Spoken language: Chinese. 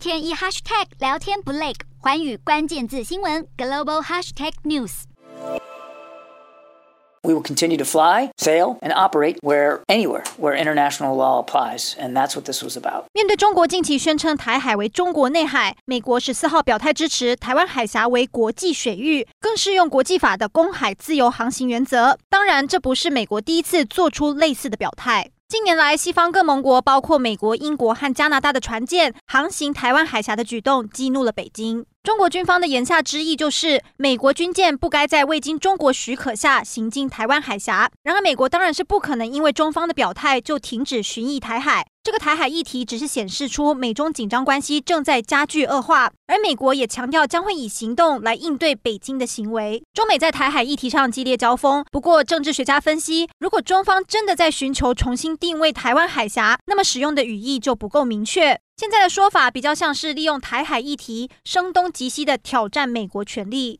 天一 hashtag 聊天不累，环宇关键字新闻 global hashtag news。We will continue to fly, sail, and operate where anywhere where international law applies, and that's what this was about. 面对中国近期宣称台海为中国内海，美国十四号表态支持台湾海峡为国际水域，更适用国际法的公海自由航行原则。当然，这不是美国第一次做出类似的表态。近年来，西方各盟国，包括美国、英国和加拿大的船舰航行台湾海峡的举动，激怒了北京。中国军方的言下之意就是，美国军舰不该在未经中国许可下行进台湾海峡。然而，美国当然是不可能因为中方的表态就停止巡弋台海。这个台海议题只是显示出美中紧张关系正在加剧恶化，而美国也强调将会以行动来应对北京的行为。中美在台海议题上激烈交锋。不过，政治学家分析，如果中方真的在寻求重新定位台湾海峡，那么使用的语义就不够明确。现在的说法比较像是利用台海议题声东击西的挑战美国权力。